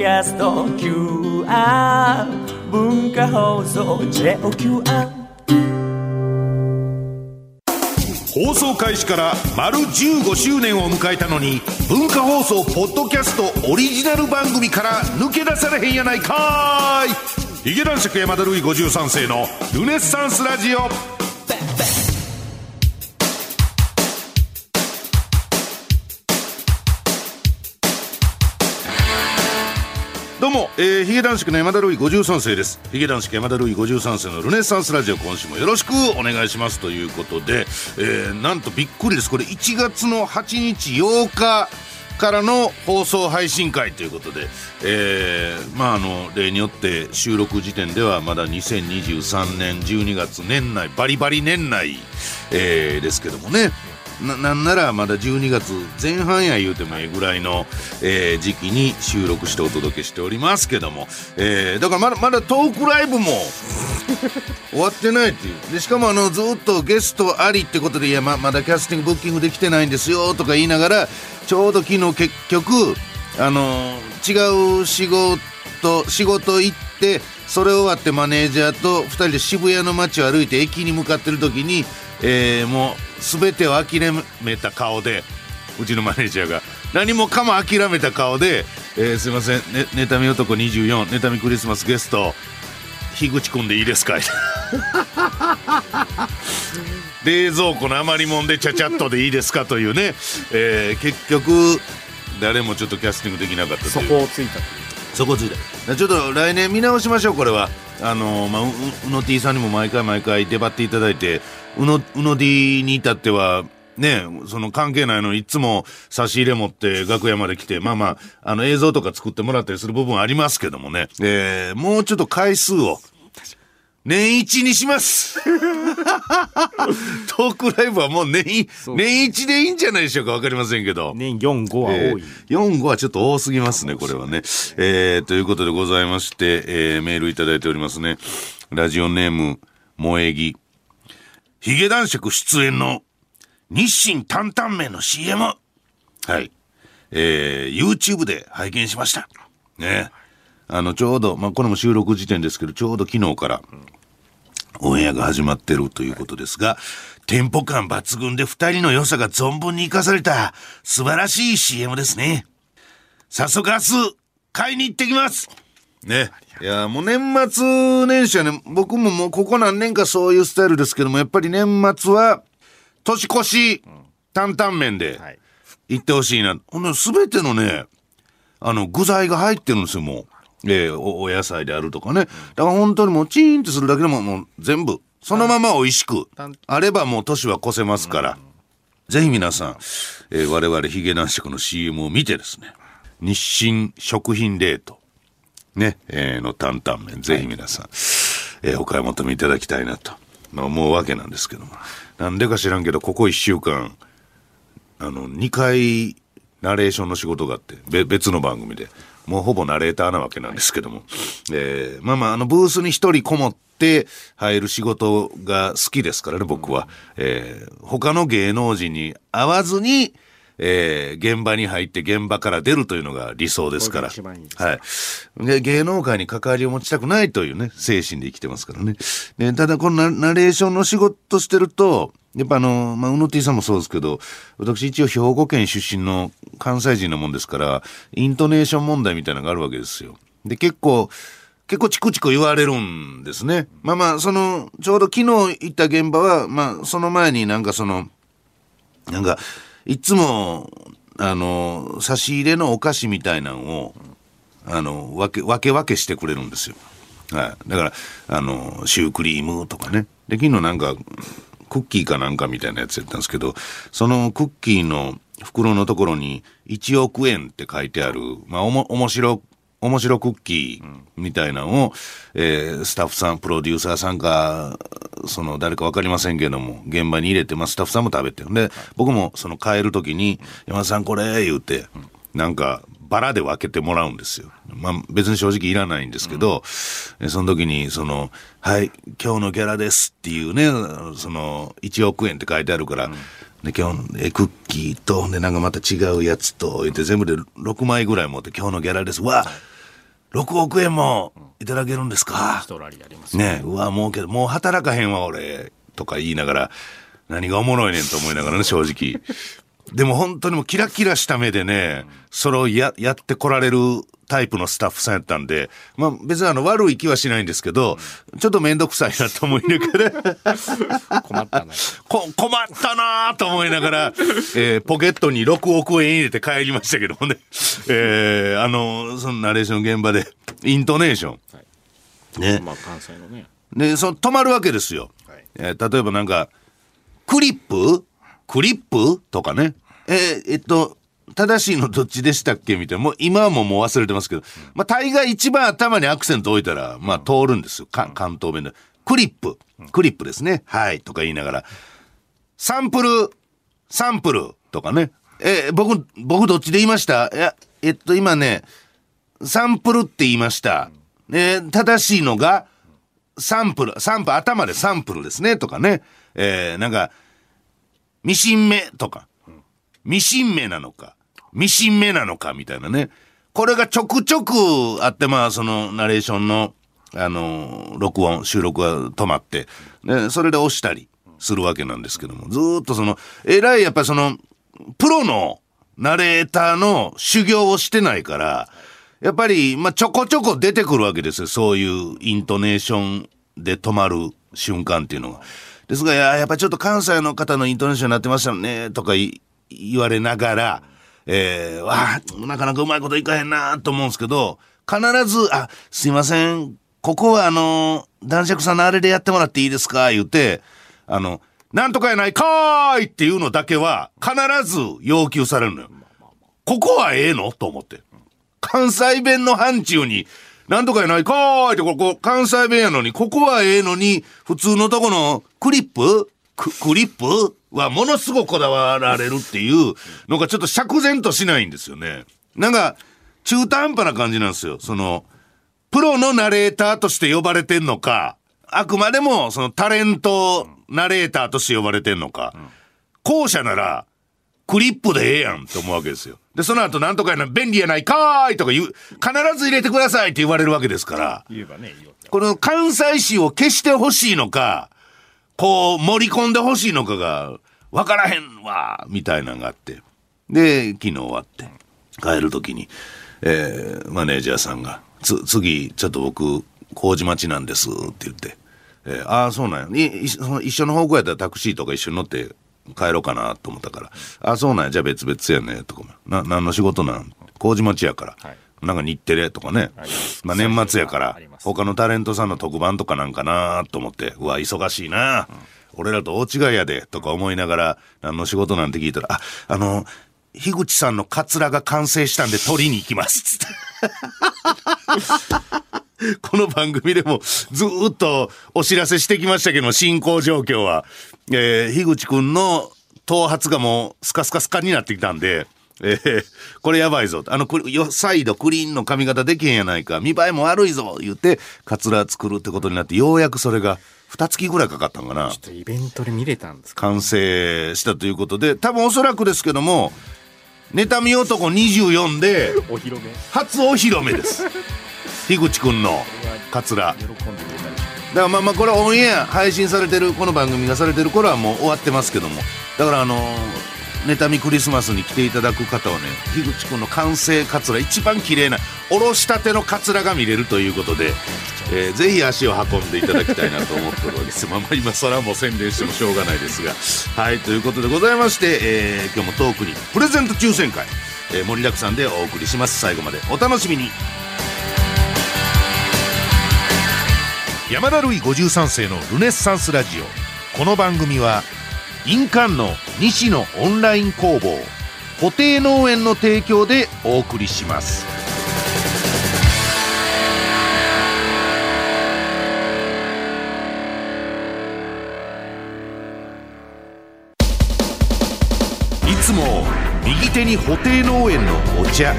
キャスト QR 文化放送 JOQR 放送開始から丸15周年を迎えたのに文化放送ポッドキャストオリジナル番組から抜け出されへんやないかい。ヒゲ男爵山田るい53世のルネッサンスラジオ。うも、えー、ヒゲ男爵の山田るい53世です。ヒゲ男爵山田るい53世のルネッサンスラジオ今週もよろしくお願いしますということで、えー、なんとびっくりです。これ1月の8日8日からの放送配信会ということで、えー、まああの例によって収録時点ではまだ2023年12月年内バリバリ年内、えー、ですけどもね。ななんならまだ12月前半や言うてもええぐらいの、えー、時期に収録してお届けしておりますけども、えー、だからまだまだトークライブも 終わってないっていう。でしかもあのずっとゲストありってことでいやままだキャスティングブッキングできてないんですよとか言いながらちょうど昨日結局あの違う仕事仕事行ってそれ終わってマネージャーと2人で渋谷の街を歩いて駅に向かってる時に、えー、もう全てを諦めた顔でうちのマネージャーが何もかも諦めた顔で「えー、すいません、ね、妬み男24妬みクリスマスゲスト樋口くんでいいですか? 」冷蔵庫の余りもんでちゃちゃっとでいいですか？というね、えー、結局誰もちょっとキャスティングできなかったそこをついたそこついた。ちょっと来年見直しましょうこれは。あのまあううの T さんにも毎回毎回出張っていただいてうのうの D に至ってはねその関係ないのいつも差し入れ持って楽屋まで来て、まあまあ、あの映像とか作ってもらったりする部分ありますけどもね、えー、もうちょっと回数を、年一にします トークライブはもう年、年一でいいんじゃないでしょうかわかりませんけど。年4、5は多い。えー、4、5はちょっと多すぎますね、これはね。えー、ということでございまして、えー、メールいただいておりますね。ラジオネーム、萌え木。ヒゲ男爵出演の日清担々麺の CM。はい。えー、YouTube で拝見しました。ね。あの、ちょうど、まあ、これも収録時点ですけど、ちょうど昨日から、オンエアが始まってるということですが、テンポ感抜群で二人の良さが存分に活かされた素晴らしい CM ですね。早速明日、買いに行ってきますね。いや、もう年末年始はね、僕ももうここ何年かそういうスタイルですけども、やっぱり年末は、年越し、担々麺ではい、行ってほしいな。ほんで、すべてのね、あの、具材が入ってるんですよ、もう。えーお、お野菜であるとかね。だから本当にもうチーンってするだけでももう全部、そのまま美味しくあればもう年は越せますから。ぜひ皆さん、えー我々ヒゲ男爵の CM を見てですね、日清食品冷凍、ね、えーの担々麺、ぜひ皆さん、えーお買い求めいただきたいなと、まあ、思うわけなんですけども。なんでか知らんけど、ここ一週間、あの、2回、ナレーションの仕事があって、べ別の番組で、もうほぼナレーターなわけなんですけども、えーまあまあ、あの、ブースに一人こもって入る仕事が好きですからね、僕は。えー他の芸能人に会わずに、えー現場に入って現場から出るというのが理想ですから。はい。で、芸能界に関わりを持ちたくないというね、精神で生きてますからね。でただ、このナナレーションの仕事してると、やっぱあの、まあ、うの T さんもそうですけど、私一応兵庫県出身の関西人なもんですから、イントネーション問題みたいなのがあるわけですよ。で、結構、結構チクチク言われるんですね。まあまあ、その、ちょうど昨日行った現場は、まあ、その前になんかその、なんか、いつも、あの、差し入れのお菓子みたいなのを、あの、分け、分け分けしてくれるんですよ。はい。だから、あの、シュークリームとかね。で、昨日なんか、クッキーかなんかみたいなやつやったんですけど、そのクッキーの袋のところに1億円って書いてある、まあ、おも、面白、面白クッキーみたいなのを、えースタッフさん、プロデューサーさんか、その誰かわかりませんけども、現場に入れて、まあ、スタッフさんも食べてる。で、僕もその帰る時に、山田さんこれ、言うて、なんか、バラで分けてもらうんですよ。まあ、別に正直いらないんですけど、えその時に、その、はい、今日のギャラですっていうね、その、1億円って書いてあるから、で、今日の、え、クッキーと、で、なんかまた違うやつと、言って全部で6枚ぐらい持って、今日のギャラです。わ6億円もいただけるんですか？ストラリアありますよ。ねうわ、もうけど、もう働かへんわ、俺。とか言いながら、何がおもろいねんと思いながらね、正直。でも本当にもうキラキラした目でね、それをや、やってこられるタイプのスタッフさんやったんで、まあ別にあの悪い気はしないんですけど、ちょっとめんどくさいなと思いながら、困ったな。こ困ったなと思いながら、えーポケットに6億円入れて帰りましたけどもね、えーあの、そのナレーション現場で、イントネーション。ね。まあ関西のね。で、その止まるわけですよ。はいえー例えばなんか、クリップ？クリップ？とかね。えーえっと、正しいのどっちでしたっけ？みたいな。もう今はもう忘れてますけど。まあ大概一番頭にアクセント置いたら、まあ通るんですよ。関東弁で。クリップ。クリップですね。はい。とか言いながら。サンプル、サンプルとかね。え僕、僕どっちで言いました？いや、えっと今ね、サンプルって言いました。え正しいのが、サンプル、サンプル、頭でサンプルですね、とかね。えなんか、ミシン目とか、ミシン目なのか、ミシン目なのか、みたいなね。これがちょくちょくあって、まあ、その、ナレーションの、あの、録音、収録が止まって、ね、それで押したりするわけなんですけども、ずっとその、えらい、やっぱりその、プロのナレーターの修行をしてないから、やっぱり、まあ、ちょこちょこ出てくるわけですよ。そういうイントネーションで止まる瞬間っていうのが。ですが、や、やっぱちょっと関西の方のイントネーションになってましたよね、とか言われながら、えー、わあ、なかなかうまいこといかへんなと思うんですけど、必ず、あ、すいません、ここはあの、男爵さんのあれでやってもらっていいですか？言って、あの、なんとかやないかーいっていうのだけは、必ず要求されるのよ。ここはええの？と思って。関西弁の範疇に、なんとかやないかーいって、ここ、関西弁やのに、ここはええのに、普通のとこのクリップ？ククリップ？はものすごくこだわられるっていうのがちょっと釈然としないんですよね。なんか、中途半端な感じなんですよ。その、プロのナレーターとして呼ばれてんのか、あくまでもそのタレントナレーターとして呼ばれてんのか、後者なら、クリップでええやんって思うわけですよ。で、その後なんとかやな、便利やないかーいとか言う、必ず入れてくださいって言われるわけですから。この関西市を消してほしいのか、こう盛り込んでほしいのかが分からへんわ、みたいなのがあって。で、昨日終わって、帰る時に、えーマネージャーさんが、次、ちょっと僕、麹町なんですって言って、えーああ、そうなんや。いいその一緒の方向やったらタクシーとか一緒に乗って帰ろうかなと思ったから、ああ、そうなんや。じゃあ別々やね。とか、な、何の仕事なん？麹町やから。はいなんか日テレとかねまあ年末やから他のタレントさんの特番とかなんかなと思って、うわ、忙しいな、俺らと大違いやで、とか思いながら、何の仕事なんて聞いたら、あ、あの、樋口さんのカツラが完成したんで取りに行きます。つって。この番組でもずーっとお知らせしてきましたけども、進行状況は。えー、樋口くんの頭髪がもうスカスカスカになってきたんで、えーこれやばいぞ。あの、サイドクリーンの髪型できへんやないか。見栄えも悪いぞ。言って、カツラ作るってことになって、ようやくそれが、二月ぐらいかかったんかなちょ。っとイベントで見れたんですか？完成したということで、多分おそらくですけども、妬み男24で、お披露目。初お披露目です。樋口くんのカツラ。喜んでくれた。だからまあまあこれはオンエア配信されてるこの番組がされてる頃はもう終わってますけどもだからあのー妬みクリスマスに来ていただく方はね樋口くんの完成カツラ一番綺麗なおろしたてのカツラが見れるということで、えーぜひ足を運んでいただきたいなと思っております。まあまあ今更もう宣伝してもしょうがないですが。はいということでございまして、えー今日もトークにプレゼント抽選会、えー盛りだくさんでお送りします。最後までお楽しみに。山田るい53世のルネッサンスラジオ。この番組は印鑑の西のオンライン工房固定農園の提供でお送りします。いつも右手に布袋農園のお茶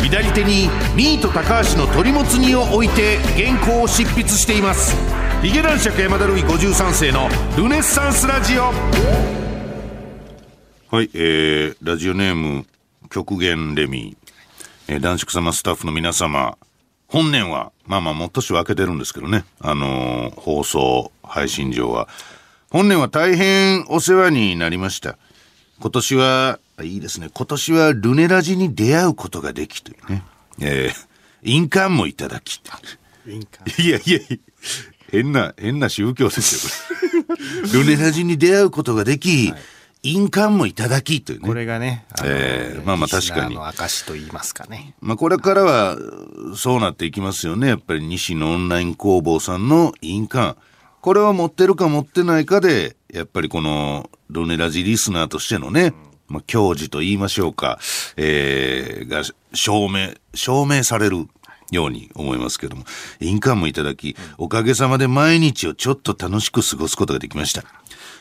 左手にミート高橋の鳥もつ煮を置いて原稿を執筆しています。ヒゲ男爵山田るい53世のルネッサンスラジオ。はいえー、ラジオネーム極限レミ。ー、えー、男爵様スタッフの皆様。本年は、まあまあもう年分けてるんですけどね、あのー放送、配信上は。本年は大変お世話になりました。今年は、あいいですね、今年はルネラジに出会うことができというね、えー、印鑑もいただき。ウインカいやいやいや、変な、変な宗教ですよ、これ。ルネラジに出会うことができ、印鑑もいただきというね。これがね、あのえーまあまあ確かにの証と言いますかね。まあこれからはそうなっていきますよね。やっぱり西のオンライン工房さんの印鑑。これは持ってるか持ってないかで、やっぱりこのルネラジリスナーとしてのね、まあ教授と言いましょうか、えー、が証明、証明されるように思いますけども、印鑑もいただき、おかげさまで毎日をちょっと楽しく過ごすことができました。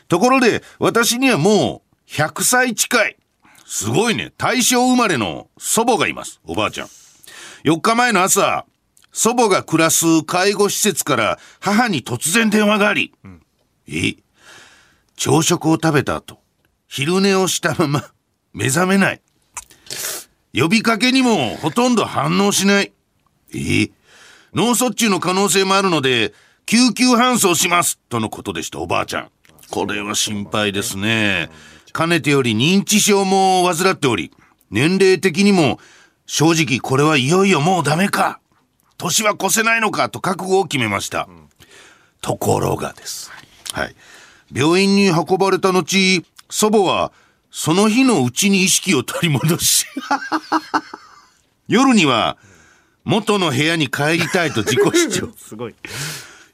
ところで、私にはもう100歳近い。すごいね。大正生まれの祖母がいます。おばあちゃん。4日前の朝、祖母が暮らす介護施設から母に突然電話があり、え朝食を食べた後、昼寝をしたまま目覚めない。呼びかけにもほとんど反応しない。え脳卒中の可能性もあるので、救急搬送しますとのことでした、おばあちゃん。これは心配ですね。かねてより認知症も患っており、年齢的にも正直これはいよいよもうダメか。年は越せないのかと覚悟を決めました。ところがです。はい。病院に運ばれた後、祖母はその日のうちに意識を取り戻し、夜には元の部屋に帰りたいと自己主張。すごい。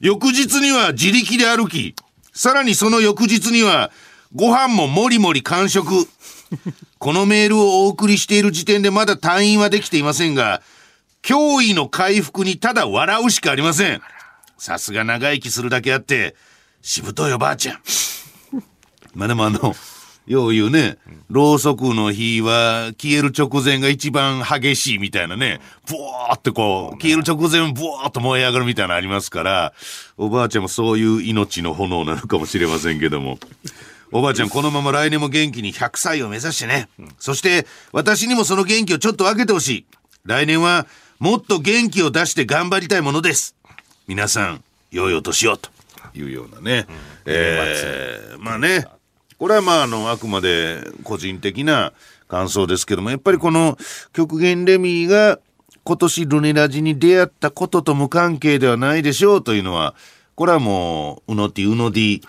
翌日には自力で歩き、さらにその翌日には、ご飯ももりもり完食。このメールをお送りしている時点でまだ退院はできていませんが、驚異の回復にただ笑うしかありません。さすが長生きするだけあって、しぶといおばあちゃん。まあでもあの、よう言うね、ろうそくの火は消える直前が一番激しいみたいなね、ブワーってこう、消える直前ブワーっと燃え上がるみたいなのありますから、おばあちゃんもそういう命の炎なのかもしれませんけども。おばあちゃん、このまま来年も元気に100歳を目指してね。そして、私にもその元気をちょっと分けてほしい。来年は、もっと元気を出して頑張りたいものです。皆さん、良いお年を、というようなね。えーまあね、これはまあ、あの、あくまで個人的な感想ですけども、やっぱりこの極限レミーが今年ルネラジに出会ったことと無関係ではないでしょうというのは、これはもう、うのティ、うのディ、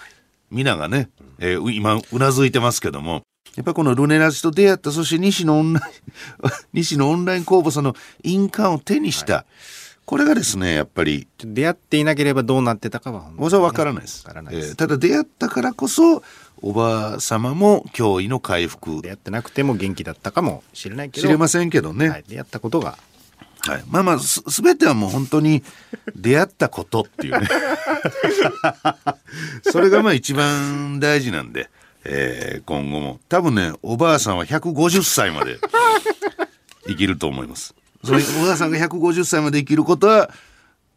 皆がね、えーう今、うなずいてますけども、やっぱりこのルネラジと出会った、そして西のオンライン、西のオンライン公募さんの印鑑を手にした、これがですね、やっぱり、出会っていなければどうなってたかはねそれは分からないです。わからないですえーただ出会ったからこそ、おばあ様も驚異の回復出会ってなくても元気だったかもしれないけど。知れませんけどね。はい、出会ったことが。はい、まあまあす全てはもう本当に出会ったことっていうね それがまあ一番大事なんで、えー今後も多分ねおばあさんは150歳まで生きると思いますそれおばあさんが150歳まで生きることは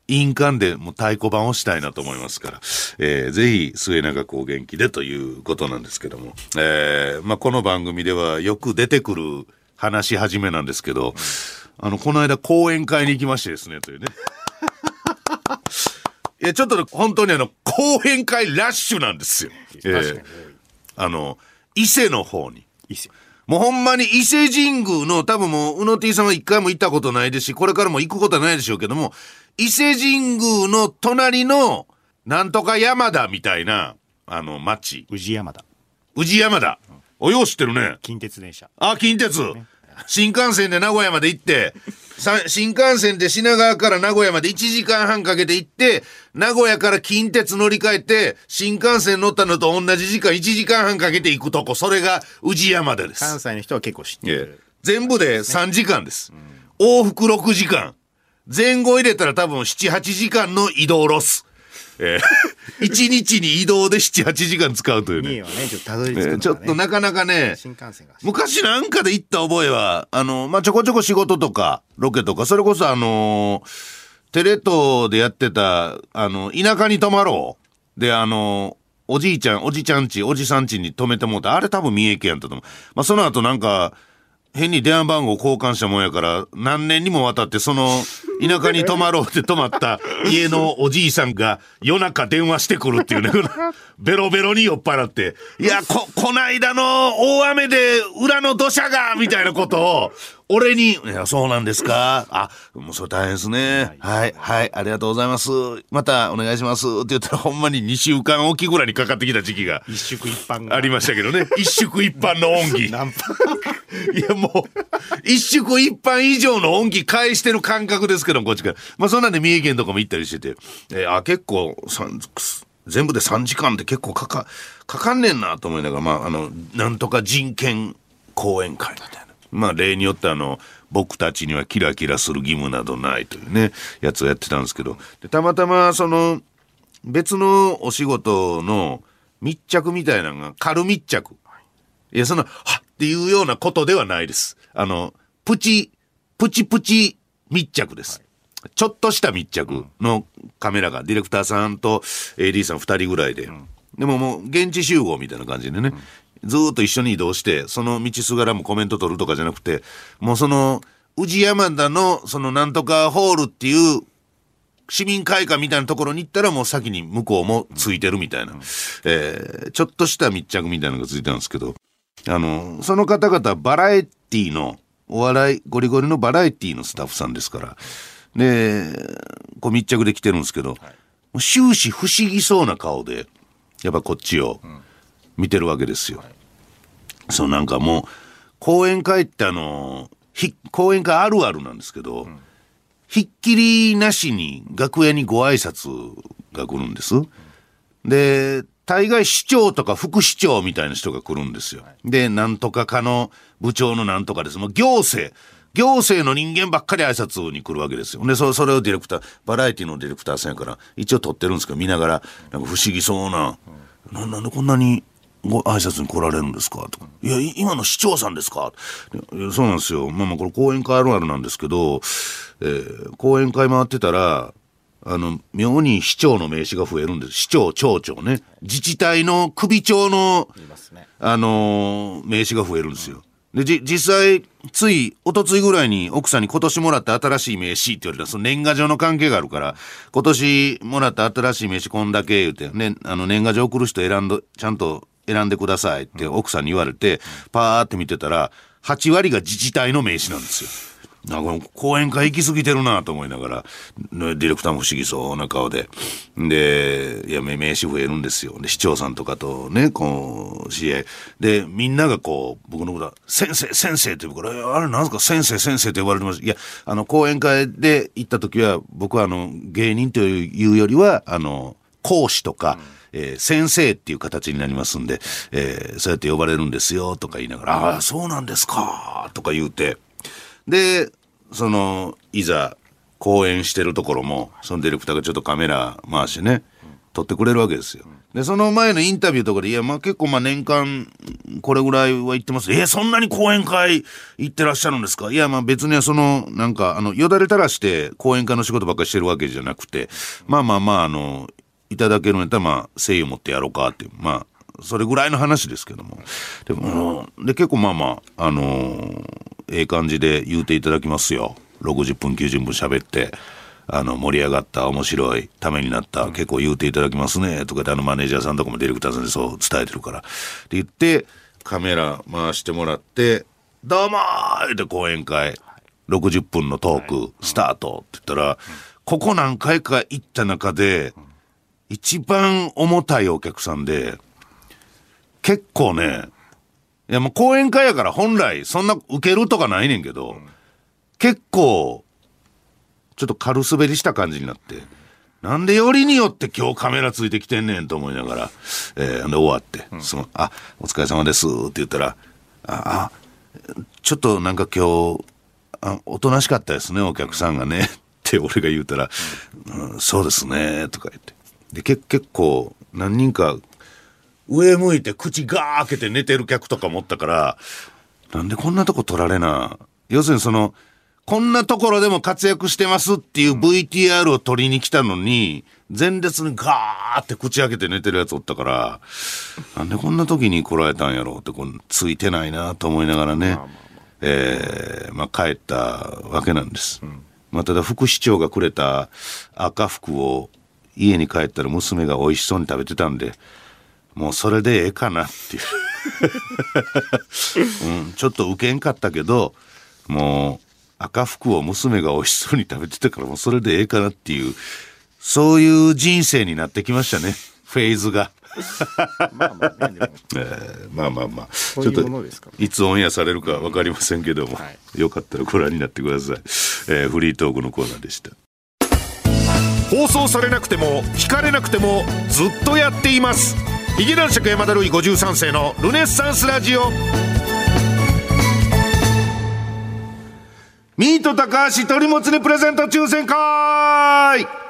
印鑑でもう太鼓判をしたいなと思いますから、えーぜひ末永くお元気でということなんですけども、えーまあ、この番組ではよく出てくる話し始めなんですけど、あの、この間講演会に行きましてですね、というね。いや、ちょっとね本当にあの、講演会ラッシュなんですよ。えーあの、伊勢の方に。いいっすよ。もうほんまに伊勢神宮の多分もう、宇野 T さんは一回も行ったことないですし、これからも行くことはないでしょうけども、伊勢神宮の隣の、なんとか山田みたいな、あの、町。宇治山田。宇治山田。お、よう知ってるね。近鉄電車。あ、近鉄。新幹線で名古屋まで行って、さ新幹線で品川から名古屋まで1時間半かけて行って、名古屋から近鉄乗り換えて、新幹線乗ったのと同じ時間1時間半かけて行くとこ、それが宇治山田です。関西の人は結構知ってええる。全部で3時間です。往復6時間。前後入れたら多分7、8時間の移動ロス。ええ1日に移動で7、8時間使うというね。はね、ちょっとたどり着くええのがねちょっとなかなかね、新幹線が。昔なんかで行った覚えは、あの、まあ、ちょこちょこ仕事とか、ロケとか、それこそあのテレ東でやってた、あの、田舎に泊まろう。で、あのおじいちゃん、おじちゃんち、おじさんちに泊めてもうた。あれ多分三重県やったと思う。まあ、その後なんか、変に電話番号交換したもんやから、何年にもわたってその、田舎に泊まろうって泊まった家のおじいさんが夜中電話してくるっていうね、ベロベロに酔っ払って、いや、こ、こないだの大雨で裏の土砂が、みたいなことを、俺に、いや、そうなんですか？あ、もうそれ大変ですね。はい、はい、ありがとうございます。またお願いします。って言ったらほんまに2週間おきぐらいにかかってきた時期が一宿一般がありましたけどね。一宿一般の恩義。ナンパいやもう、一宿一般以上の恩義返してる感覚ですけど、こっちから。まあそんなんで三重県とかも行ったりしてて、えーあ、結構、全部で3時間って結構かか、かかんねんなと思いながら、まああの、なんとか人権講演会みたいな。まあ例によってあの、僕たちにはキラキラする義務などないというね、やつをやってたんですけど、でたまたまその、別のお仕事の密着みたいなのが軽密着。いや、その、はっっていうようなことではないです。あの、プチ、プチプチ密着です。ちょっとした密着のカメラが、ディレクターさんと AD さん二人ぐらいで。でももう、現地集合みたいな感じでね、ずーっと一緒に移動して、その道すがらもコメント取るとかじゃなくて、もうその、宇治山田の、そのなんとかホールっていう市民会館みたいなところに行ったらもう先に向こうもついてるみたいな、えーちょっとした密着みたいなのがついてたんですけど、あの、その方々バラエティの、お笑い、ゴリゴリのバラエティのスタッフさんですから、で、こう密着で来てるんですけど、終始不思議そうな顔で、やっぱこっちを見てるわけですよ。そうなんかもう、講演会ってあの、講演会あるあるなんですけど、ひっきりなしに楽屋にご挨拶が来るんです。で、大概市長とか副市長みたいな人が来るんですよ。で、なんとか課の部長のなんとかです。もう行政、行政の人間ばっかり挨拶に来るわけですよ。で、そそれをディレクター、バラエティのディレクターさんやから、一応撮ってるんですけど、見ながら、なんか不思議そうな、ななんでこんなにご挨拶に来られるんですか？とか。いや、い今の市長さんですか？そうなんですよ。まあまあ、これ講演会あるあるなんですけど、えー講演会回ってたら、あの、妙に市長の名刺が増えるんです。市長、町長ね。自治体の首長の、ねあのー名刺が増えるんですよ。で、じ、実際、つい、おとついぐらいに奥さんに今年もらった新しい名刺って言われたら、その年賀状の関係があるから、今年もらった新しい名刺こんだけ言うて、ね、あの、年賀状送る人選んど、ちゃんと選んでくださいって奥さんに言われて、パーって見てたら、8割が自治体の名刺なんですよ。なんか講演会行き過ぎてるなと思いながら、ディレクターも不思議そうな顔で。で、いや、名名刺増えるんですよ。で、市長さんとかとね、こう、知り合い。で、みんながこう、僕のことは、先生、先生って言うから、あれなんすか？先生、先生って呼ばれてます。いや、あの、講演会で行った時は、僕はあの、芸人というよりは、あの、講師とか、えー先生っていう形になりますんで、えーそうやって呼ばれるんですよとか言いながら、ああ、そうなんですかとか言うて、で、その、いざ、講演してるところも、そのディレクターがちょっとカメラ回してね、撮ってくれるわけですよ。で、その前のインタビューとかで、いや、まあ結構まあ年間、これぐらいは行ってます。え、そんなに講演会行ってらっしゃるんですか？いや、まあ別にはその、なんか、あの、よだれ垂らして講演会の仕事ばっかりしてるわけじゃなくて、まあまあまあ、あの、いただけるんやったら、まあ、誠意を持ってやろうかっていう、まあ、それぐらいの話ですけども。でも、で、結構まあまあ、あのーええ感じで言うていただきますよ。60分、90分喋って、あの、盛り上がった、面白い、ためになった、結構言うていただきますね、とかで、あの、マネージャーさんとかもディレクターさんでそう伝えてるから。って言って、カメラ回してもらって、どうもーって講演会、60分のトーク、スタートって言ったら、ここ何回か行った中で、一番重たいお客さんで、結構ね、いやもう講演会やから本来そんな受けるとかないねんけど、結構、ちょっと軽滑りした感じになって、なんでよりによって今日カメラついてきてんねんと思いながら、えーで終わって、その、あ、お疲れ様ですって言ったら、あ、あちょっとなんか今日、あおとなしかったですね、お客さんがね。って俺が言うたら、うんそうですね、とか言って。で、け結構、何人か、上向いて口ガー開けて寝てる客とかもおったから、なんでこんなとこ取られな。要するにその、こんなところでも活躍してますっていう VTR を撮りに来たのに、前列にガーって口開けて寝てるやつおったから、なんでこんな時に来られたんやろうって、こうついてないなと思いながらね。えーまあ、帰ったわけなんです。まあ、ただ副市長がくれた赤服を家に帰ったら娘が美味しそうに食べてたんで、もうそれでええかなっていう。うん、ちょっと受けんかったけど、もう赤服を娘が美味しそうに食べてたからもうそれでええかなっていう、そういう人生になってきましたね。フェーズが。まあまあえーまあまあまあ、ういうものですからいつオンエアされるか分かりませんけども、はいよかったらご覧になってください。えーフリートークのコーナーでした。放送されなくても聞かれなくてもずっとやっています。ヒゲ男爵山田るい53世のルネッサンスラジオ。ミート高橋鳥もつ煮プレゼント抽選会。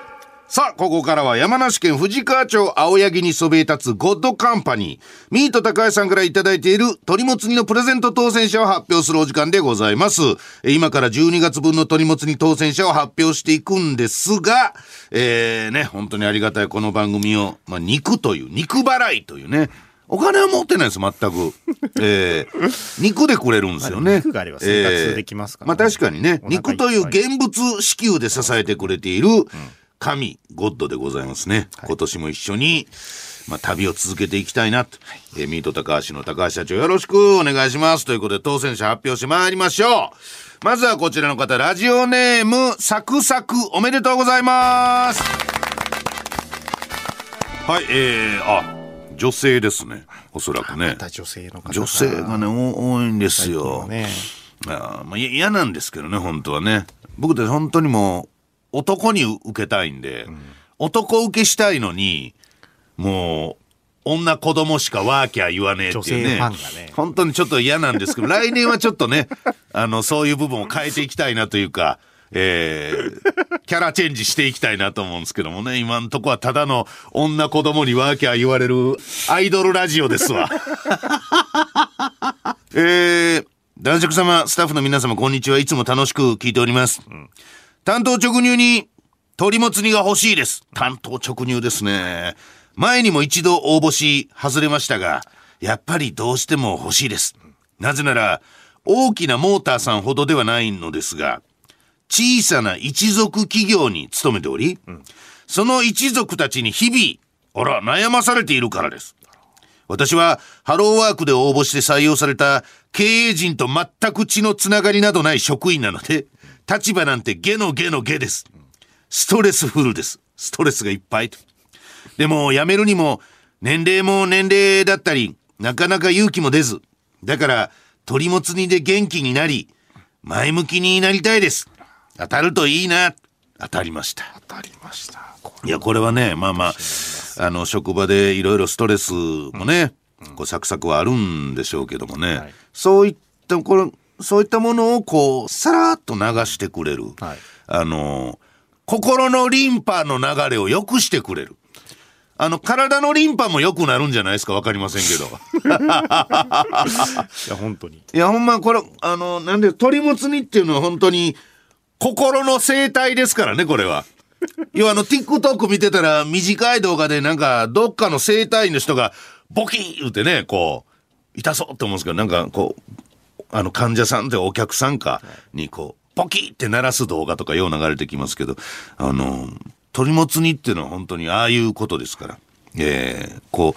さあ、ここからは山梨県富士川町青柳にそびえ立つゴッドカンパニー、ミート高橋さんからいただいている鳥もつ煮のプレゼント当選者を発表するお時間でございます。え今から12月分の鳥もつ煮当選者を発表していくんですが、えー、ね、本当にありがたいこの番組を、まあ、肉という、肉払いというね、お金は持ってないです、全く。えー、肉でくれるんですよね。まあ肉があれば生活できますからねえーまあ確かにね、肉という現物支給で支えてくれている神、ゴッドでございますね。今年も一緒に、まあ、旅を続けていきたいなと。えーミート高橋の高橋社長よろしくお願いします。ということで当選者発表してまいりましょう。まずはこちらの方、ラジオネーム、サクサクおめでとうございます。はい、えー、あ、女性ですね。おそらくね女性の方女性がね、お多いんですよ。ねあーまあ、い嫌なんですけどね、本当はね。僕って本当にもう、男に受けたいんで、男受けしたいのに、もう、女子供しかワーキャー言わねえっていうね。ね本当にちょっと嫌なんですけど、来年はちょっとね、あの、そういう部分を変えていきたいなというか、えー、キャラチェンジしていきたいなと思うんですけどもね、今んとこはただの女子供にワーキャー言われるアイドルラジオですわ。えー、男爵様、スタッフの皆様、こんにちは。いつも楽しく聞いております。担当直入に、鳥もつ煮が欲しいです。担当直入ですね。前にも一度応募し、外れましたが、やっぱりどうしても欲しいです。なぜなら、大きなモーターさんほどではないのですが、小さな一族企業に勤めており、その一族たちに日々、あら、悩まされているからです。私はハローワークで応募して採用された経営陣と全く血のつながりなどない職員なので、立場なんてゲのゲのゲです。ストレスフルです。ストレスがいっぱいと。でも辞めるにも年齢も年齢だったり、なかなか勇気も出ず。だから鳥もつ煮で元気になり、前向きになりたいです。当たるといいな。当たりました。当たりましたいや、これはね、まあまあ、あの、職場でいろいろストレスもね、こう、サクサクはあるんでしょうけどもね、はいそういった、これ、そういったものをこう、さらっと流してくれる。はいあの、心のリンパの流れを良くしてくれる。あの、体のリンパも良くなるんじゃないですか？わかりませんけど。いや本当にいや、ほんま、これ、あの、なんで、鳥もつ煮っていうのは本当に、心の生態ですからね、これは。要は、あの、TikTok 見てたら、短い動画で、なんか、どっかの生態の人が、ボキー言ってね、こう、痛そうって思うんですけど、なんか、こう、あの、患者さんってお客さんか、に、こう、ポキーって鳴らす動画とかよう流れてきますけど、あの、鳥もつ煮っていうのは本当にああいうことですから、えー、こ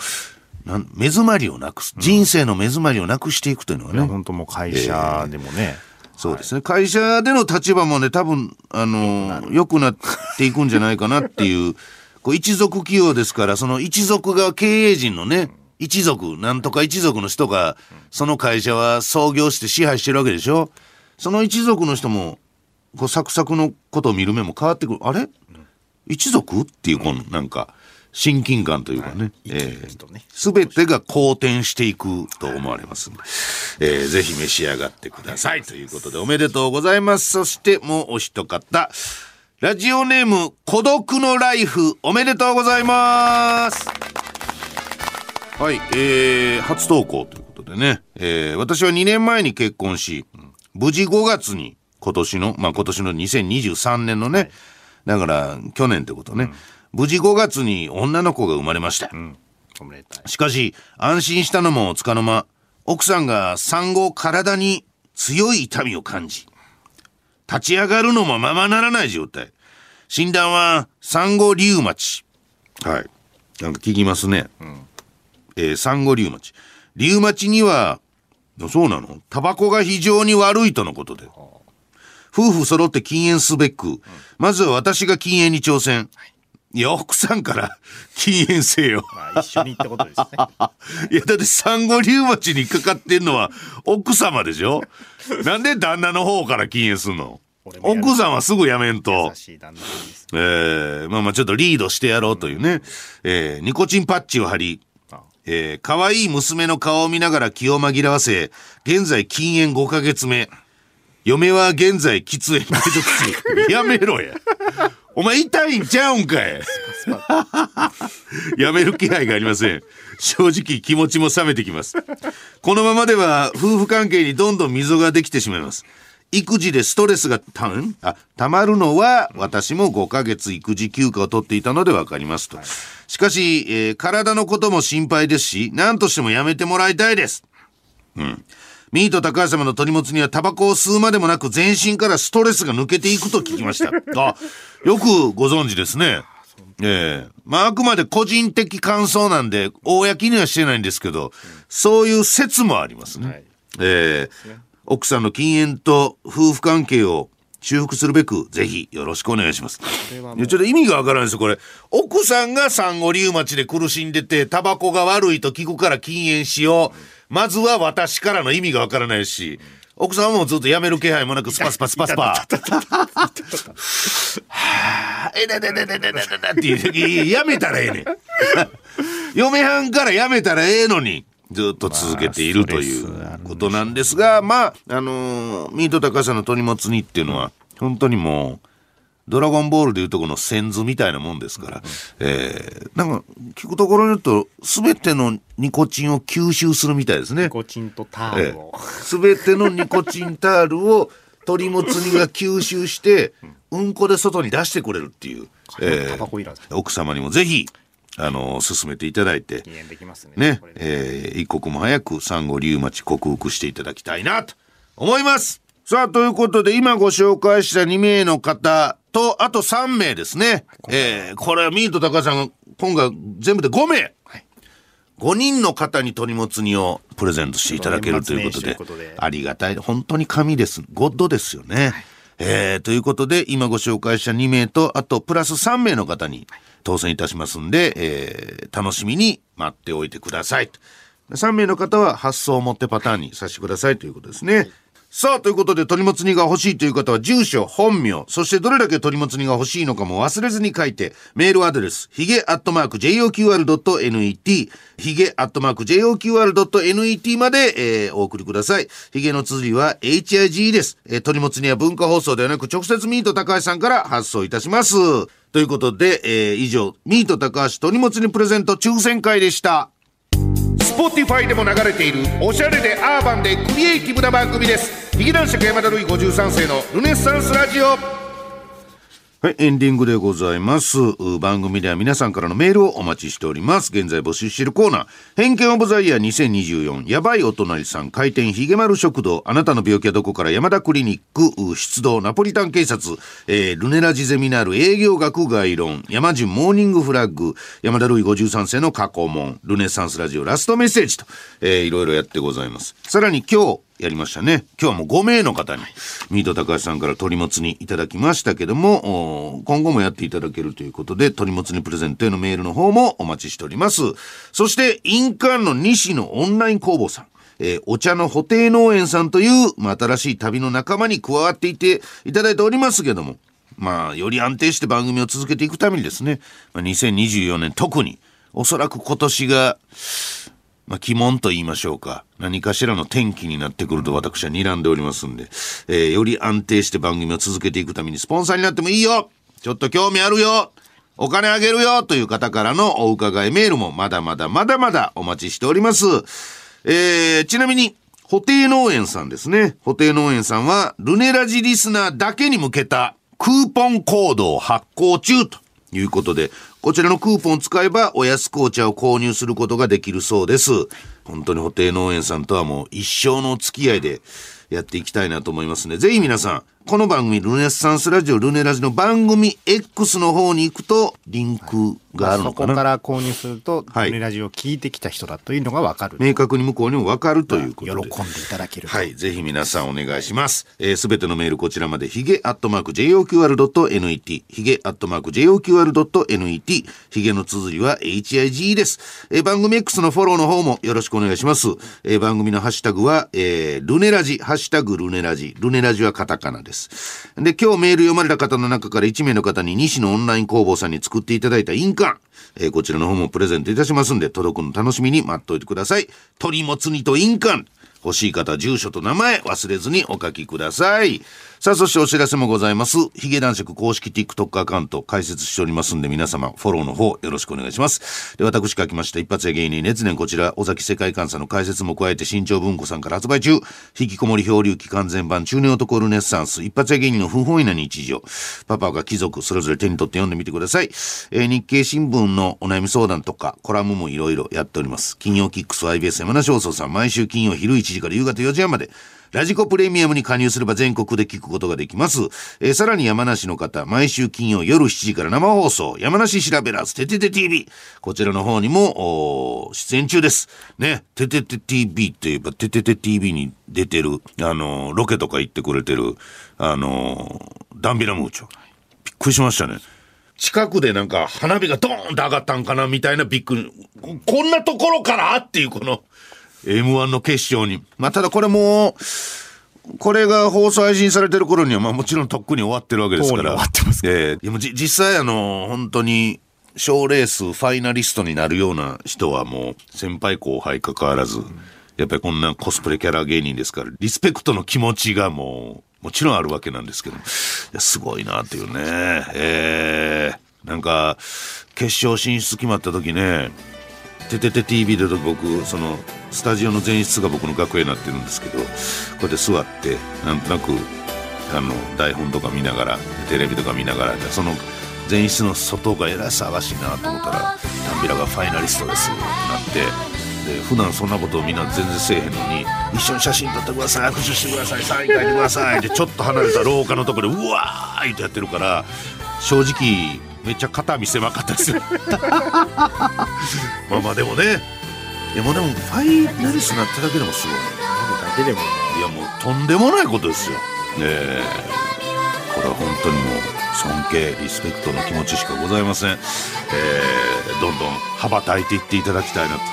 う、なん目詰まりをなくす、人生の目詰まりをなくしていくというのはいね、や本当もう会社でもね、そうですね。会社での立場もね、多分、あの、良くなっていくんじゃないかなっていう、こう一族企業ですから、その一族が経営陣のね、一族、なんとか一族の人が、その会社は創業して支配してるわけでしょ？その一族の人も、こう、サクサクのことを見る目も変わってくる。あれ？一族っていう、この、なんか、親近感というかね。すべてが好転していくと思われますので、えーぜひ召し上がってください。ということで、おめでとうございます。そして、もうお一方。ラジオネーム、孤独のライフ、おめでとうございます。はい、えー、初投稿ということでね、えー私は2年前に結婚し、無事5月に今年の、まあ今年の2023年のね、だから去年ってことね、無事5月に女の子が生まれました。おめでたいしかし、安心したのもつかの間、奥さんが産後体に強い痛みを感じ、立ち上がるのもままならない状態。診断は産後リウマチ。はい。なんか聞きますね。えー産後リウマチ。リウマチには、そうなの？タバコが非常に悪いとのことで。夫婦揃って禁煙すべく、まずは私が禁煙に挑戦。いや、奥さんから 禁煙せよ。まあ一緒に行ったことですね。いや、だって産後リウマチにかかってんのは 奥様でしょ？なんで旦那の方から禁煙すんの？奥さんはすぐやめんと優。しい旦那です。えー、まあまあちょっとリードしてやろうというね。えー、ニコチンパッチを貼り、あえー、可愛い娘の顔を見ながら気を紛らわせ、現在禁煙5ヶ月目。嫁は現在喫煙継続中。やめろや。お前痛いんちゃうんかい。やめる気配がありません。正直気持ちも冷めてきます。このままでは夫婦関係にどんどん溝ができてしまいます。育児でストレスがたん？あたまるのは私も5ヶ月育児休暇を取っていたのでわかりますと。しかし、えー体のことも心配ですし、何としてもやめてもらいたいです。うん。ミート高橋様の取り持つにはタバコを吸うまでもなく全身からストレスが抜けていくと聞きました。あ、よくご存知ですね。ええまああくまで個人的感想なんで、公にはしてないんですけど、そういう説もありますね。はいええ奥さんの禁煙と夫婦関係を修復するべく、ぜひよろしくお願いします。ちょっと意味がわからないですよ、これ。奥さんが産後リウマチで苦しんでて、タバコが悪いと聞くから禁煙しよう。まずは私からの意味がわからないし、奥さんはもうずっとやめる気配もなく、スパスパスパスパ。はぁ、えだだだだだだだって言う、やめたらええねん。嫁はんからやめたらええのに。ずっと続けているということなんですが、まあ、あのーミート高さんの鳥もつ煮っていうのは、本当にもう、ドラゴンボールでいうとこの先図みたいなもんですから、えー、なんか、聞くところによると、すべてのニコチンを吸収するみたいですね。コチンとタールを。すべてのニコチンタールを鳥もつ煮が吸収して、うんこで外に出してくれるっていう、え。ー奥様にもぜひ、あのー進めていただいて、禁煙できますね。ねえー一刻も早く産後リウマチ克服していただきたいなと思います。さあ、ということで、今ご紹介した2名の方と、あと3名ですね。えーこれはミート高橋さんが今回全部で5名。5人の方に鳥もつ煮をプレゼントしていただけるということでありがたい。本当に神です。ゴッドですよね、えーということで今ご紹介した2名とあとプラス3名の方に当選いたしますんで、えー楽しみに待っておいてください。3名の方は発送を持ってパターンにさせてくださいということですね、さあ、ということで、鳥もつ煮が欲しいという方は、住所、本名、そしてどれだけ鳥もつ煮が欲しいのかも忘れずに書いて、メールアドレス、ヒゲアットマーク JOQR.net、ヒゲアットマーク JOQR.net まで、えーお送りください。ヒゲの綴りは HIG です。えー鳥もつ煮は文化放送ではなく、直接ミート高橋さんから発送いたします。ということで、えー以上、ミート高橋鳥もつ煮プレゼント抽選会でした。Spotify でも流れているおしゃれでアーバンでクリエイティブな番組です。劇団四山田るい53世のルネッサンスラジオ。はい、エンディングでございます。番組では皆さんからのメールをお待ちしております。現在募集しているコーナー、偏見オブザイヤー2024、やばいお隣さん、開店ひげ丸食堂、あなたの病気はどこから？山田クリニック、出動、ナポリタン警察、えールネラジゼミナール営業学概論、山順モーニングフラッグ、山田るい53世の過去問、ルネサンスラジオラストメッセージと、えーいろいろやってございます。さらに今日、やりましたね。今日はもう5名の方に、ミート高橋さんから鳥もつにいただきましたけども、お今後もやっていただけるということで、鳥もつにプレゼントへのメールの方もお待ちしております。そして、印鑑の西のオンライン工房さん。えーお茶の補定農園さんという、まあ、新しい旅の仲間に加わっていていただいておりますけども、まあ、より安定して番組を続けていくためにですね、まあ、2024年特に、おそらく今年が、まあ、鬼門と言いましょうか。何かしらの転機になってくると私は睨んでおりますんで、えーより安定して番組を続けていくためにスポンサーになってもいいよちょっと興味あるよお金あげるよという方からのお伺いメールもまだまだまだまだお待ちしております。えーちなみに、補定農園さんですね。補定農園さんは、ルネラジリスナーだけに向けたクーポンコードを発行中ということで、こちらのクーポンを使えばお安くお茶を購入することができるそうです。本当に補定農園さんとはもう一生の付き合いで、やっていきたいなと思いますね、ぜひ皆さん、この番組、ルネッサンスラジオ、ルネラジの番組 X の方に行くと、リンクがあるのかな。そこから購入すると、はいルネラジオを聞いてきた人だというのがわかる。明確に向こうにも分かるということで。喜んでいただけると。はい。ぜひ皆さんお願いします。えーすべてのメールこちらまで、ヒゲアットマーク JOQR.net、ヒゲアットマーク JOQR.net、ヒゲの綴りは HIG です。えー番組 X のフォローの方もよろしくお願いします。えー番組のハッシュタグは、えールネラジ、ハッシュタグルネラジ、ルネラジはカタカナです。で、今日メール読まれた方の中から1名の方に西野オンライン工房さんに作っていただいた印鑑、えーこちらの方もプレゼントいたしますんで、届くの楽しみに待っといてください。鳥もつ煮と印鑑。欲しい方、住所と名前忘れずにお書きください。さあ、そしてお知らせもございます。ヒゲ男爵公式 TikTok アカウント開設しておりますんで、皆様フォローの方よろしくお願いします。で、私書きました一発屋芸人熱年こちら、尾崎世界観さんの解説も加えて新潮文庫さんから発売中。引きこもり漂流期完全版中年男ルネッサンス一発屋芸人の不本意な日常。パパが貴族それぞれ手に取って読んでみてください。えー日経新聞のお悩み相談とかコラムもいろいろやっております。金曜キックス IBS 山梨放送さん毎週金曜昼1時から夕方4時半まで。ラジコプレミアムに加入すれば全国で聞くことができます。えーさらに山梨の方、毎週金曜夜7時から生放送、山梨調べらず、ててて TV。こちらの方にも、お出演中です。ね、ててて TV って言えば、ててて TV に出てる、あのーロケとか行ってくれてる、あのーダンビラムーチョ。びっくりしましたね。近くでなんか花火がドーンと上がったんかなみたいなびっくり。こんなところからっていうこの M1 の決勝に。まあただこれもう、これが放送配信されてる頃にはまあもちろんとっくに終わってるわけですから。終わってますええでもじ実際あの、本当に、賞レースファイナリストになるような人はもう先輩後輩関わらず、やっぱりこんなコスプレキャラ芸人ですから、リスペクトの気持ちがもう、もちろんあるわけなんですけど、すごいなっていうね。ええなんか、決勝進出決まった時ね、ててて TV で僕、その、スタジオの前室が僕の楽屋になってるんですけど、こうやって座って、なんとなく、あの、台本とか見ながら、テレビとか見ながら、その、前室の外がえらい騒がしいなと思ったら、ダンビラがファイナリストですってなって、で普段そんなことをみんな全然せえへんのに一緒に写真撮ってください握手してくださいサイン書いてくださいってちょっと離れた廊下のとこでうわーいってやってるから正直めっちゃ肩身狭かったですよ。まあまあでもねいやもうでもファイナリストになっただけでもすごい。だけでもね。いやもうとんでもないことですよ。ねえ。これは本当にもう尊敬リスペクトの気持ちしかございません。えーどんどん羽ばたいていっていただきたいなと。え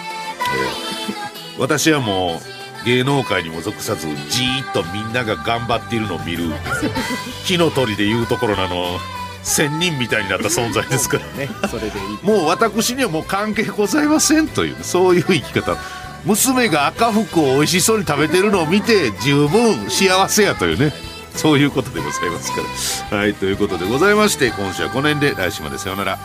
ー私はもう芸能界にも属さずじーっとみんなが頑張っているのを見る。火の鳥でいうところのあの仙人みたいになった存在ですから。ね。それでいい。もう私にはもう関係ございませんというそういう生き方。娘が赤服を美味しそうに食べてるのを見て十分幸せやというね。そういうことでございますから。はいということでございまして今週はこの辺で来週までさようなら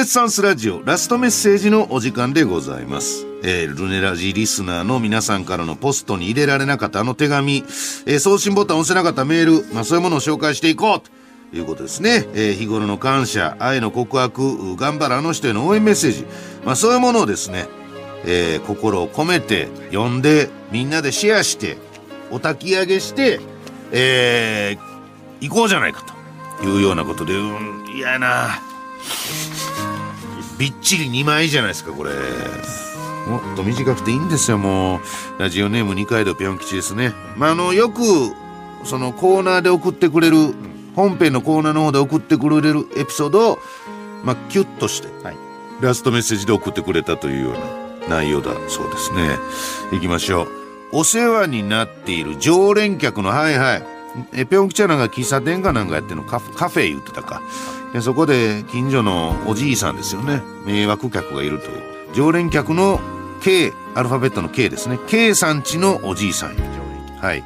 ネッサンスラジオラストメッセージのお時間でございます。えールネラジリスナーの皆さんからのポストに入れられなかったあの手紙、えー送信ボタン押せなかったメール、まあそういうものを紹介していこうということですね。えー日頃の感謝、愛の告白、頑張るあの人への応援メッセージ、まあそういうものをですね、えー心を込めて読んでみんなでシェアしてお焚き上げして、えー行こうじゃないかというようなことで、うん、嫌やな。びっちり2枚じゃないですかこれ。もっと短くていいんですよもう。ラジオネーム二階堂ぴょん吉ですね。まああのよくそのコーナーで送ってくれる本編のコーナーの方で送ってくれるエピソードをまあキュッとして、はい。ラストメッセージで送ってくれたというような内容だそうですね。行きましょう。お世話になっている常連客のはいはいえぴょん吉はなんか喫茶店かなんかやってるの？カフカフェ言ってたか。でそこで近所のおじいさんですよね。迷惑客がいると。いう常連客の K アルファベットの K ですね。K さんちのおじいさん。はい。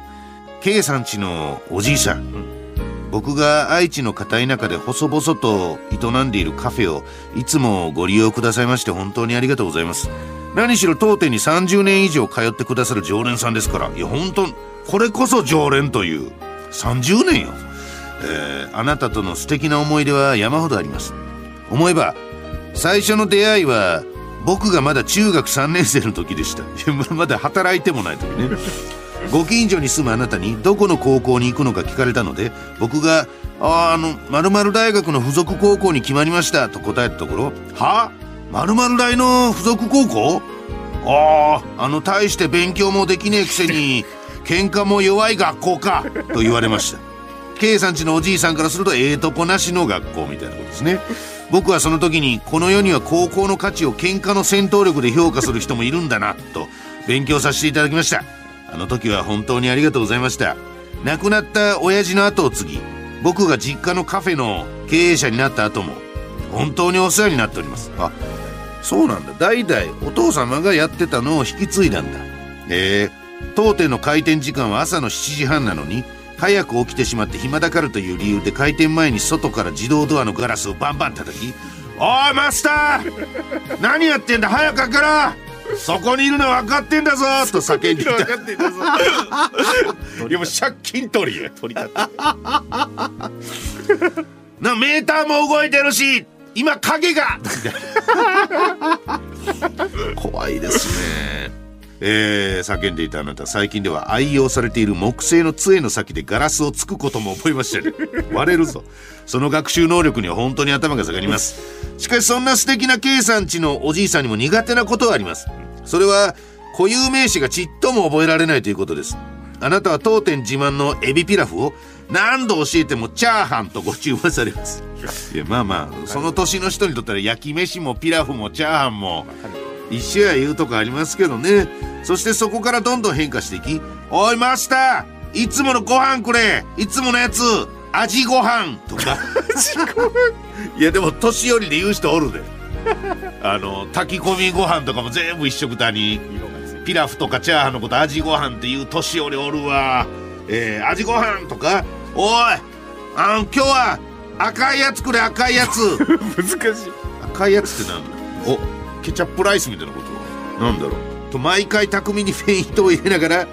K さんちのおじいさん、僕が愛知の片田舎で細々と営んでいるカフェをいつもご利用くださいまして本当にありがとうございます。何しろ当店に30年以上通ってくださる常連さんですから。いや本当これこそ常連という。30年よ、えーあなたとの素敵な思い出は山ほどあります。思えば最初の出会いは僕がまだ中学3年生の時でした。いやまだ働いてもない時ね。ご近所に住むあなたにどこの高校に行くのか聞かれたので僕が「あーあの〇〇大学の附属高校に決まりました」と答えたところ「は？〇〇大の附属高校？あああの大して勉強もできねえくせに喧嘩も弱い学校か」と言われました。K さんちのおじいさんからするとええとこなしの学校みたいなことですね。僕はその時にこの世には高校の価値を喧嘩の戦闘力で評価する人もいるんだなと勉強させていただきました。あの時は本当にありがとうございました。亡くなった親父の後を継ぎ僕が実家のカフェの経営者になった後も本当にお世話になっております。あそうなんだ。代々お父様がやってたのを引き継いだんだ。ええ。当店の開店時間は朝の7時半なのに早く起きてしまって暇だからという理由で開店前に外から自動ドアのガラスをバンバン叩き「おいマスター!何やってんだ?早く開けろ!そこにいるの分かってんだぞ!」と叫んでいた。分かってんだぞ。いやもう借金取りや。取り立て。なメーターも動いてるし今影が！怖いですねえー、叫んでいたあなた最近では愛用されている木製の杖の先でガラスをつくことも覚えましたね 割れるぞ。その学習能力には本当に頭が下がります。しかしそんな素敵な K さんちのおじいさんにも苦手なことはあります。それは固有名詞がちっとも覚えられないということです。あなたは当店自慢のエビピラフを何度教えてもチャーハンとご注文されます。いやまあまあその年の人にとったら焼き飯もピラフもチャーハンも一緒や言うとこありますけどねそしてそこからどんどん変化していき「おいマスターいつものご飯くれ。いつものやつ味ご飯。とか。いやでも年寄りで言う人おるで。あの炊き込みご飯とかも全部一緒くたに。ピラフとかチャーハンのこと味ご飯っていう年寄りおるわ。えー、味ご飯とか。おいあの今日は赤いやつくれ赤いやつ。難しい。赤いやつってなんだ？おケチャップライスみたいなこと？なんだろう？と毎回巧みにフェイントを入れながら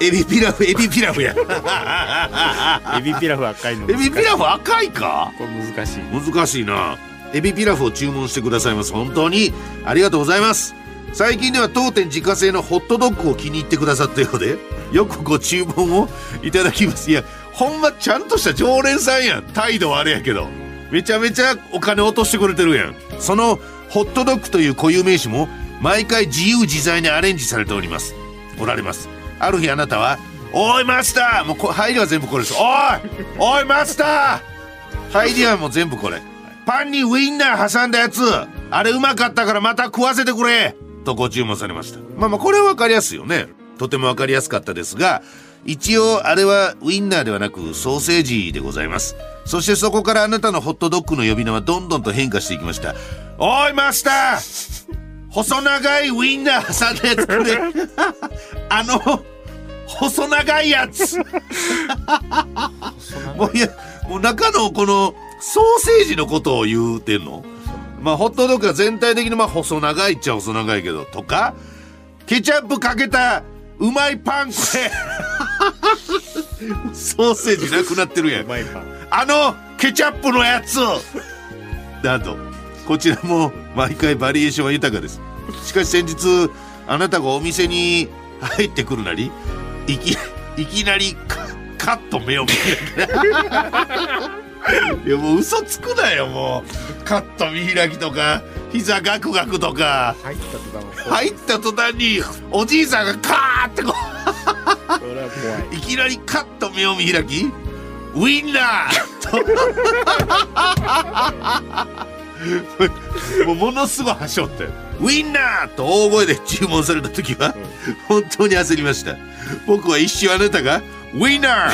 エビピラフエビピラフや。エビピラフ赤いのエビピラフ赤いか？これ難しい。難しいな。エビピラフを注文してくださいます。本当に。ありがとうございます。最近では当店自家製のホットドッグを気に入ってくださったようでよくご注文をいただきます。いやほんまちゃんとした常連さんやん。態度はあれやけど。めちゃめちゃお金落としてくれてるやん。そのホットドッグという固有名詞も毎回自由自在にアレンジされております。おられます。ある日あなたは「おいマスター!」もう入りは全部これです「おいおいマスター!」入りはもう全部これ。パンにウインナー挟んだやつ。あれうまかったからまた食わせてくれ。とご注文されました。まあまあこれは分かりやすいよね。とても分かりやすかったですが一応あれはウインナーではなくソーセージでございます。そしてそこからあなたのホットドッグの呼び名はどんどんと変化していきました。おいマスター！細長いウインナー挟んだやつくれ。あの細長いやつ。もういやもう中のこのソーセージのことを言うてんの？まあホットドッグは全体的にまあ細長いっちゃ細長いけどとかケチャップかけたうまいパンこれ。ソーセージなくなってるやん。あのケチャップのやつなど。こちらも毎回バリエーションは豊かです。しかし先日あなたがお店に入ってくるなりいきいきなりカカッと目を見開きいやもう嘘つくなよもう。カッと見開きとか膝ガクガクとか。入った途端は入った途端におじいさんがカーってこう。い。いきなりカッと目を見開きウインナーと もうものすごいはしょったよウインナーと大声で注文された時は本当に焦りました。僕は一瞬あなたがウインナー。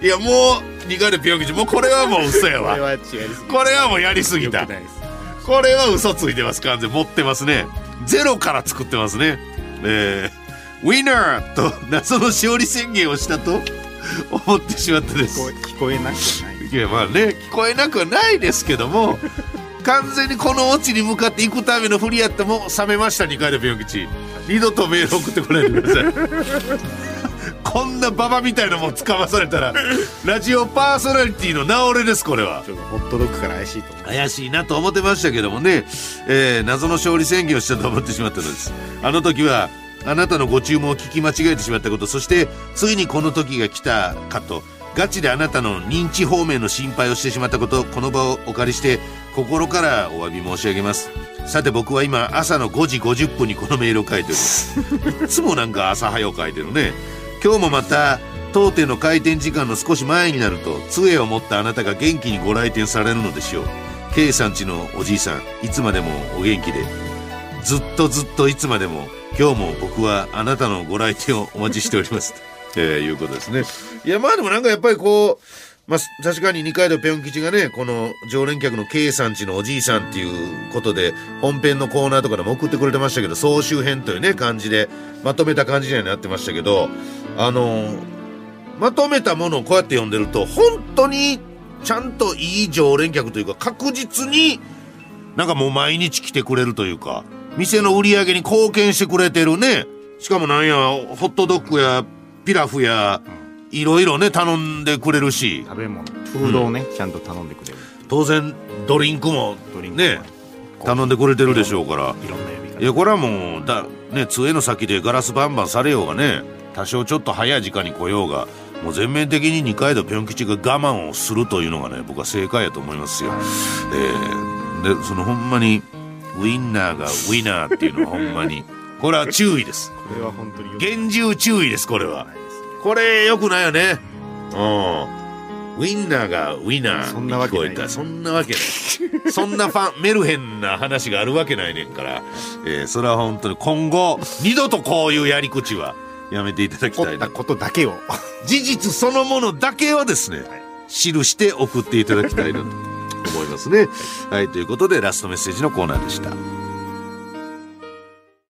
いやもう苦手ピョン吉。もうこれはもう嘘やわ。これはもうやりすぎた。これは嘘ついてます。完全に持ってますね。ゼロから作ってますね。えー、ウィナーと謎の勝利宣言をしたと思ってしまってです。聞こえ聞こえなくはないやまあね聞こえなくはないですけども 完全にこのオチに向かっていくための振りやっても冷めました2回でピョン吉二度とメール送ってこないでください。こんなババみたいなもん使わされたらラジオパーソナリティの直れですこれは。ちょっとホットドッグから怪しいと怪しいなと思ってましたけどもね、えー謎の勝利宣言をしたと思ってしまったのです。あの時はあなたのご注文を聞き間違えてしまったことそしてついにこの時が来たかと。ガチであなたの認知方面の心配をしてしまったことこの場をお借りして心からお詫び申し上げます。さて僕は今朝の5時50分にこのメールを書いております。いつもなんか朝早く書いてるね。今日もまた当店の開店時間の少し前になると杖を持ったあなたが元気にご来店されるのでしょう。K さんちのおじいさんいつまでもお元気で。ずっとずっといつまでも今日も僕はあなたのご来店をお待ちしております。えー、いうことですね。いやまあでもなんかやっぱりこうまあ確かに二階堂ぴょん吉がねこの常連客の K さんちのおじいさんっていうことで本編のコーナーとかでも送ってくれてましたけど総集編というね感じでまとめた感じになってましたけどあのまとめたものをこうやって読んでると本当にちゃんといい常連客というか確実になんかもう毎日来てくれるというか店の売り上げに貢献してくれてるね。しかもなんやホットドッグやピラフやいろいろね頼んでくれるし。食べ物。フードをね、ちゃんと頼んでくれる。当然ドリンクもドリンクね。頼んでくれてるでしょうから。いろんな呼び方。いやこれはもうだね杖の先でガラスバンバンされようがね多少ちょっと早い時間に来ようがもう全面的に二階堂ぴょん吉が我慢をするというのがね僕は正解やと思いますよ。えーでそのほんまにウインナーがウィナーっていうのはほんまにこれは注意です。これは本当に厳重注意ですこれは。これよくないよね。うん。ウィンナーがウィナーにそんなわけない聞こえたらそんなわけない。そんなファン、メルヘンな話があるわけないねんから、えーそれは本当に今後、二度とこういうやり口はやめていただきたいな。起こったことだけを事実そのものだけはですね、記して送っていただきたいなと思いますね。はい、ということでラストメッセージのコーナーでした。